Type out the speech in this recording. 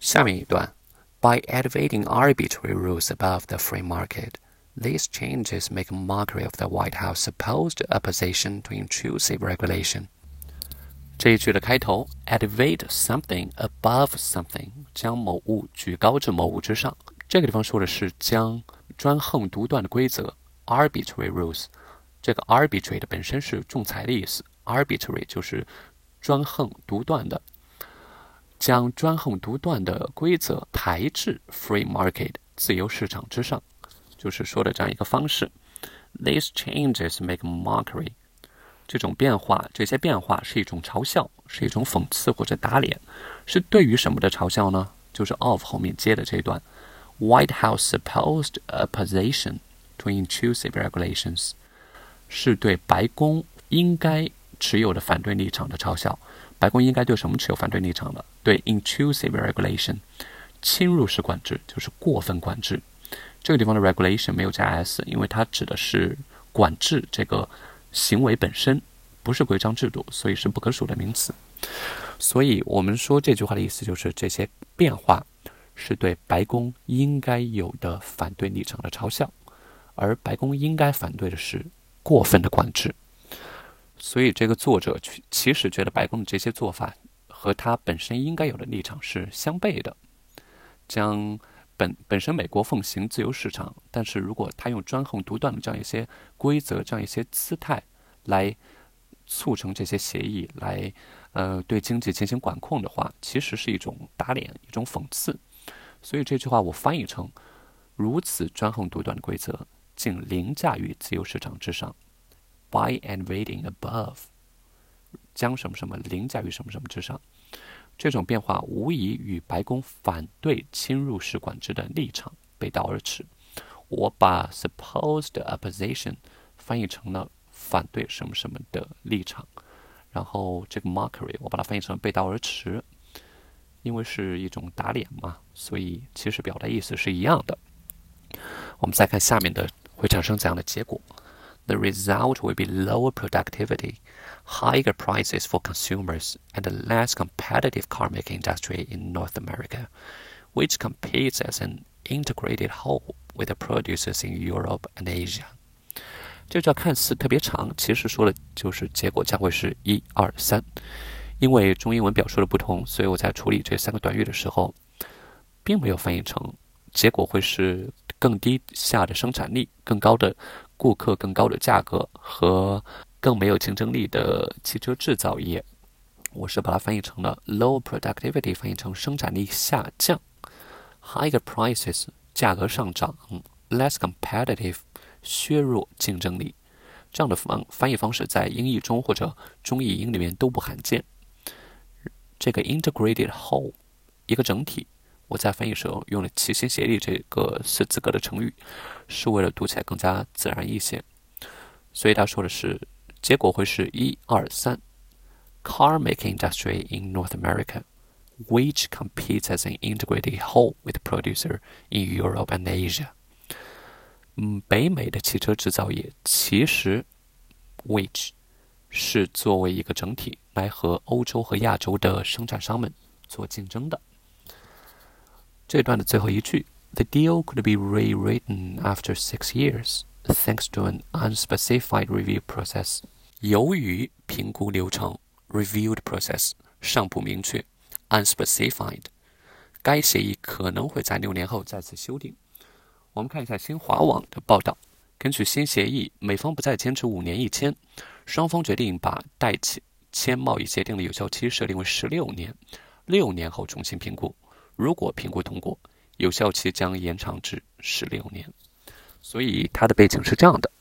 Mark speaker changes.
Speaker 1: 下面一段，By elevating arbitrary rules above the free market, these changes make mockery of the White House supposed opposition to intrusive regulation. 这一句的开头，elevate something above something，将某物举高至某物之上。这个地方说的是将专横独断的规则，arbitrary rules。这个 arbitrary 的本身是仲裁的意思，arbitrary 就是专横独断的。 将专横独断的规则抬至 free market 自由市场之上，就是说的这样一个方式。These changes make mockery，这种变化，这些变化是一种嘲笑，是一种讽刺或者打脸，是对于什么的嘲笑呢？就是 of 后面接的这段，White House supposed opposition to intrusive regulations，是对白宫应该持有的反对立场的嘲笑。白宫应该对什么持有反对立场的？对 intrusive regulation，侵入式管制就是过分管制。这个地方的 regulation 没有加 s，因为它指的是管制这个行为本身，不是规章制度，所以是不可数的名词。所以我们说这句话的意思就是这些变化是对白宫应该有的反对立场的嘲笑，而白宫应该反对的是过分的管制。所以，这个作者其实觉得白宫的这些做法和他本身应该有的立场是相悖的。将本本身美国奉行自由市场，但是如果他用专横独断的这样一些规则、这样一些姿态来促成这些协议，来呃对经济进行管控的话，其实是一种打脸、一种讽刺。所以这句话我翻译成：如此专横独断的规则，竟凌驾于自由市场之上。By and waiting above，将什么什么凌驾于什么什么之上，这种变化无疑与白宫反对侵入式管制的立场背道而驰。我把 supposed opposition 翻译成了反对什么什么的立场，然后这个 mockery 我把它翻译成背道而驰，因为是一种打脸嘛，所以其实表达意思是一样的。我们再看下面的会产生怎样的结果。the result will be lower productivity, higher prices for consumers, and a less competitive car making industry in North America, which competes as an integrated whole with the producers in Europe and Asia. 这句看似特别长，其实说的就是结果将会是一二三。因为中英文表述的不同，所以我在处理这三个短语的时候，并没有翻译成结果会是 更低下的生产力、更高的顾客更高的价格和更没有竞争力的汽车制造业，我是把它翻译成了 low productivity，翻译成生产力下降；higher prices，价格上涨；less competitive，削弱竞争力。这样的方翻译方式在英译中或者中译英里面都不罕见。这个 integrated whole，一个整体。我在翻译时候用了“齐心协力”这个四字格的成语，是为了读起来更加自然一些。所以他说的是，结果会是一二三：Car making industry in North America, which competes as an integrated whole with producer in Europe and Asia。嗯，北美的汽车制造业其实，which 是作为一个整体来和欧洲和亚洲的生产商们做竞争的。这段的最后一句，The deal could be rewritten after six years, thanks to an unspecified review process。由于评估流程 （reviewed process） 尚不明确 （unspecified），该协议可能会在六年后再次修订。我们看一下新华网的报道。根据新协议，美方不再坚持五年一签，双方决定把代签签贸易协定的有效期设定为十六年，六年后重新评估。如果评估通过，有效期将延长至十六年。所以它的背景是这样的：